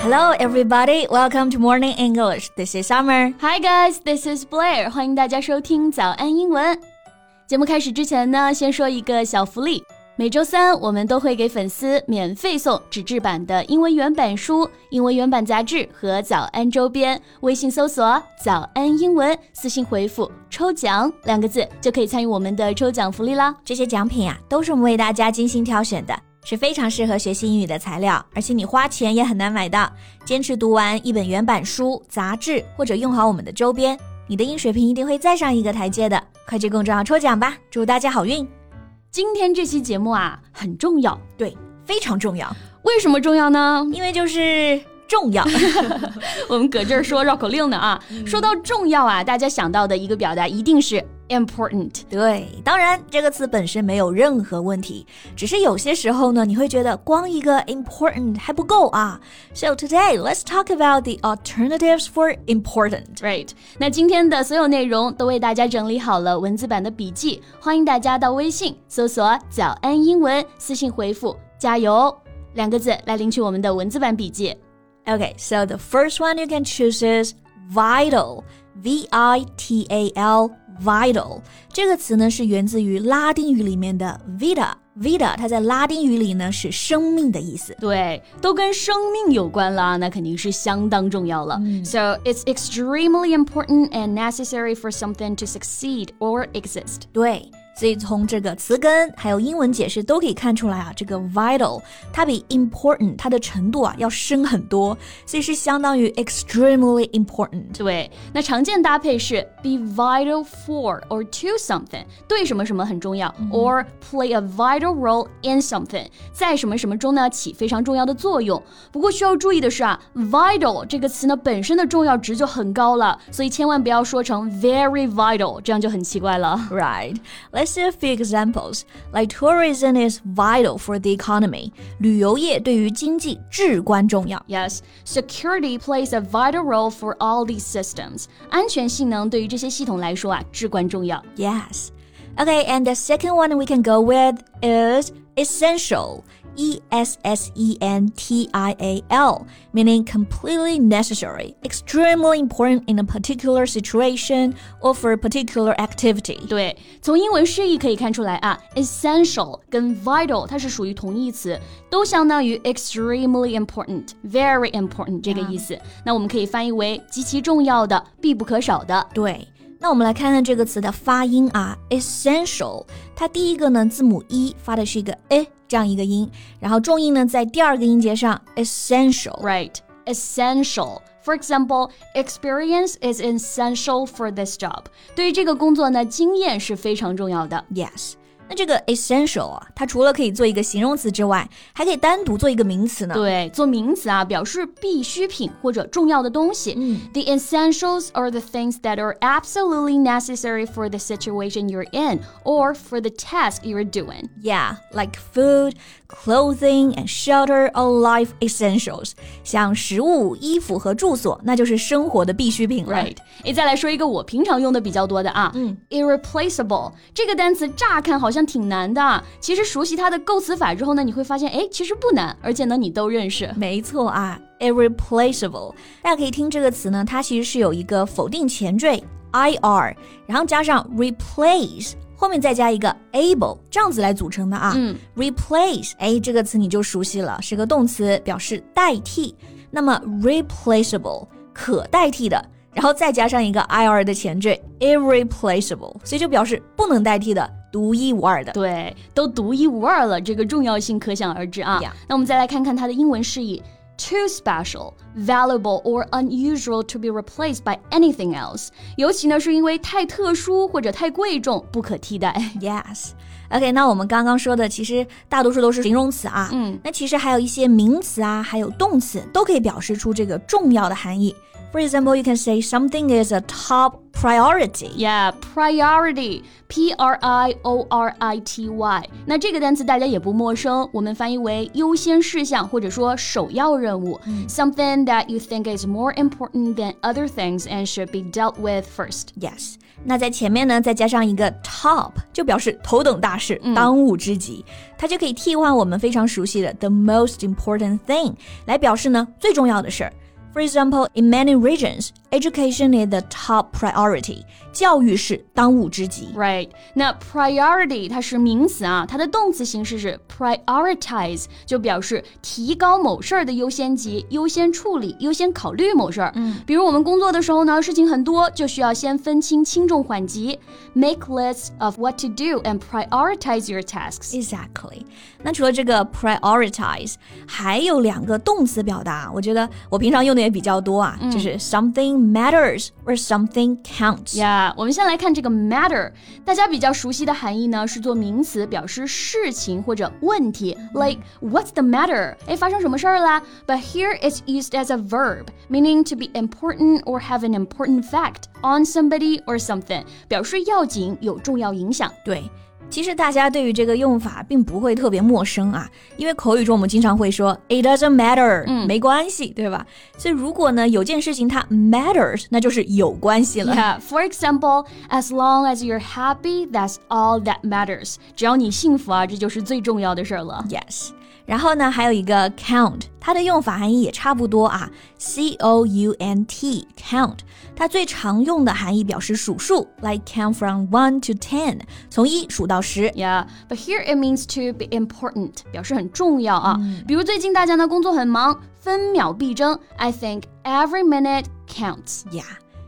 Hello, everybody. Welcome to Morning English. This is Summer. Hi, guys. This is Blair. 欢迎大家收听早安英文。节目开始之前呢，先说一个小福利。每周三我们都会给粉丝免费送纸质版的英文原版书、英文原版杂志和早安周边。微信搜索“早安英文”，私信回复“抽奖”两个字，就可以参与我们的抽奖福利啦。这些奖品啊，都是我们为大家精心挑选的。是非常适合学习英语的材料，而且你花钱也很难买到。坚持读完一本原版书、杂志，或者用好我们的周边，你的英语水平一定会再上一个台阶的。快去公众号抽奖吧，祝大家好运！今天这期节目啊，很重要，对，非常重要。为什么重要呢？因为就是重要。我们搁这儿说绕口令呢啊，说到重要啊，大家想到的一个表达一定是。important，对，当然这个词本身没有任何问题，只是有些时候呢，你会觉得光一个 important 还不够啊。So today let's talk about the alternatives for important. Right？那今天的所有内容都为大家整理好了文字版的笔记，欢迎大家到微信搜索“早安英文”，私信回复“加油”两个字来领取我们的文字版笔记。Okay, so the first one you can choose is vital. V I T A L vital 这个词呢是源自于拉丁语里面的 vita。vita 它在拉丁语里呢是生命的意思，对，都跟生命有关啦，那肯定是相当重要了。嗯、so it's extremely important and necessary for something to succeed or exist。对。 所以从这个词根还有英文解释都可以看出来啊，这个 vital 它比 important 它的程度啊要深很多，所以是相当于 extremely important。对，那常见搭配是 be vital for or to something，对什么什么很重要、嗯、，or play a vital role in something，在什么什么中呢起非常重要的作用。不过需要注意的是啊，vital 这个词呢本身的重要值就很高了，所以千万不要说成 very vital，这样就很奇怪了。Right. Let's see a few examples. Like tourism is vital for the economy. 旅游业对于经济至关重要。Yes, security plays a vital role for all these systems. 安全性能对于这些系统来说啊至关重要。Yes. Okay, and the second one we can go with is essential. E S S E N T I A L, meaning completely necessary, extremely important in a particular situation or for a particular activity. 对，从英文释义可以看出来啊，essential 跟 vital 它是属于同义词，都相当于 extremely important, very important 这个意思。那我们可以翻译为极其重要的、必不可少的。对。那我们来看看这个词的发音啊，essential，它第一个呢字母 e 发的是一个 e 这样一个音，然后重音呢在第二个音节上，essential。Right, essential. For example, experience is essential for this job. 对于这个工作呢，经验是非常重要的。Yes. 那这个 essential 啊，它除了可以做一个形容词之外，还可以单独做一个名词呢。对，做名词啊，表示必需品或者重要的东西。嗯，The essentials are the things that are absolutely necessary for the situation you're in or for the task you're doing. Yeah, like food, clothing and shelter are life essentials. 像食物、衣服和住所，那就是生活的必需品了。Right. 诶，再来说一个我平常用的比较多的啊，嗯，irreplaceable 这个单词乍看好像 挺难的，其实熟悉它的构词法之后呢，你会发现，哎，其实不难，而且呢，你都认识。没错啊，irreplaceable，大家可以听这个词呢，它其实是有一个否定前缀 ir，然后加上 replace。后面再加一个 able，这样子来组成的啊。嗯，replace，哎，这个词你就熟悉了，是个动词，表示代替。那么 replaceable，可代替的，然后再加上一个 ir 的前缀 irreplaceable，所以就表示不能代替的，独一无二的。对，都独一无二了，这个重要性可想而知啊。那我们再来看看它的英文释义。too special, valuable, or unusual to be replaced by anything else。尤其呢是因为太特殊或者太贵重，不可替代。Yes. OK，那我们刚刚说的其实大多数都是形容词啊，嗯，那其实还有一些名词啊，还有动词都可以表示出这个重要的含义。For example, you can say something is a top priority. Yeah, priority, P R I O R I T Y。那这个单词大家也不陌生，我们翻译为优先事项或者说首要任务。Something that you think is more important than other things and should be dealt with first. Yes，那在前面呢再加上一个 top，就表示头等大事、当务之急，它就可以替换我们非常熟悉的 the most important thing 来表示呢最重要的事儿。 For example, in many regions, education is the top priority. 教育是当务之急。 Right，那 priority 它是名词啊，它的动词形式是 prioritize，就表示提高某事儿的优先级、优先处理、优先考虑某事儿。嗯，比如我们工作的时候呢，事情很多，就需要先分清轻重缓急，make lists of what to do and prioritize your tasks。 Exactly。那除了这个 prioritize，还有两个动词表达，我觉得我平常用的 也比较多啊，就是 something matters or something counts。呀我们先来看这个 matter，大家比较熟悉的含义呢是做名词，表示事情或者问题，like what's the matter？哎，发生什么事儿啦？But here it's used as a verb, meaning to be important or have an important fact on somebody or something，表示要紧、有重要影响。对， 其实大家对于这个用法并不会特别陌生啊，因为口语中我们经常会说 it doesn't matter，嗯、没关系，对吧？所以如果呢有件事情它 matters，那就是有关系了。Yeah, for example, as long as you're happy, that's all that matters. 只要你幸福啊，这就是最重要的事儿了。Yes，然后呢，还有一个 count，它的用法含义也差不多啊，c o u n t count，它最常用的含义表示数数，like count from one to ten，从一数到十。 Yeah, but here it means to be important，表示很重要啊。比如最近大家呢工作很忙，分秒必争。I think every minute counts. 呀。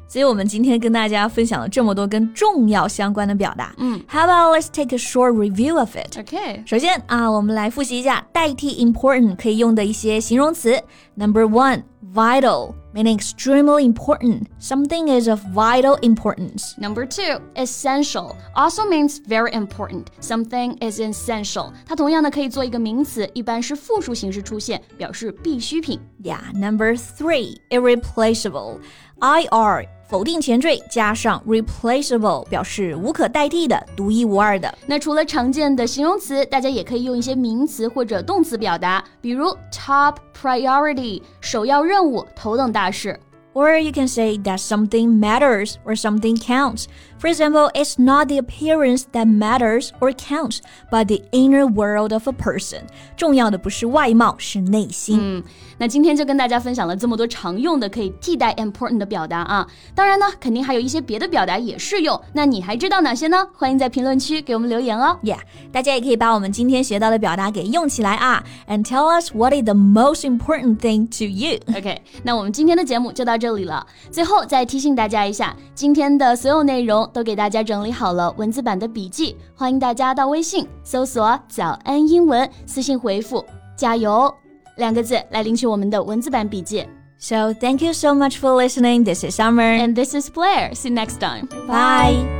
所以我们今天跟大家分享了这么多跟重要相关的表达。嗯，How about let's take a short review of it？ Okay. 首先啊，我们来复习一下代替 important 可以用的一些形容词。Number one, vital, meaning extremely important. Something is of vital importance. Number two, essential also means very important. Something is essential. 它同样呢可以做一个名词，一般是复数形式出现，表示必需品。 Yeah, number three, irreplaceable. IR 否定前缀加上 replaceable 表示无可代替的、独一无二的。那除了常见的形容词，大家也可以用一些名词或者动词表达，比如 top priority 首要任务、头等大事。Or you can say that something matters or something counts. For example, it's not the appearance that matters or counts, but the inner world of a person. 重要的不是外貌，是内心。嗯，那今天就跟大家分享了这么多常用的可以替代 important 的表达啊。当然呢，肯定还有一些别的表达也适用。那你还知道哪些呢？欢迎在评论区给我们留言哦。 Yeah，大家也可以把我们今天学到的表达给用起来啊，and tell us what is the most important thing to you. OK，那我们今天的节目就到 这里了。最后再提醒大家一下，今天的所有内容都给大家整理好了文字版的笔记，欢迎大家到微信搜索“早安英文”，私信回复“加油”两个字来领取我们的文字版笔记。So thank you so much for listening. This is Summer. And this is Blair. See you next time. Bye.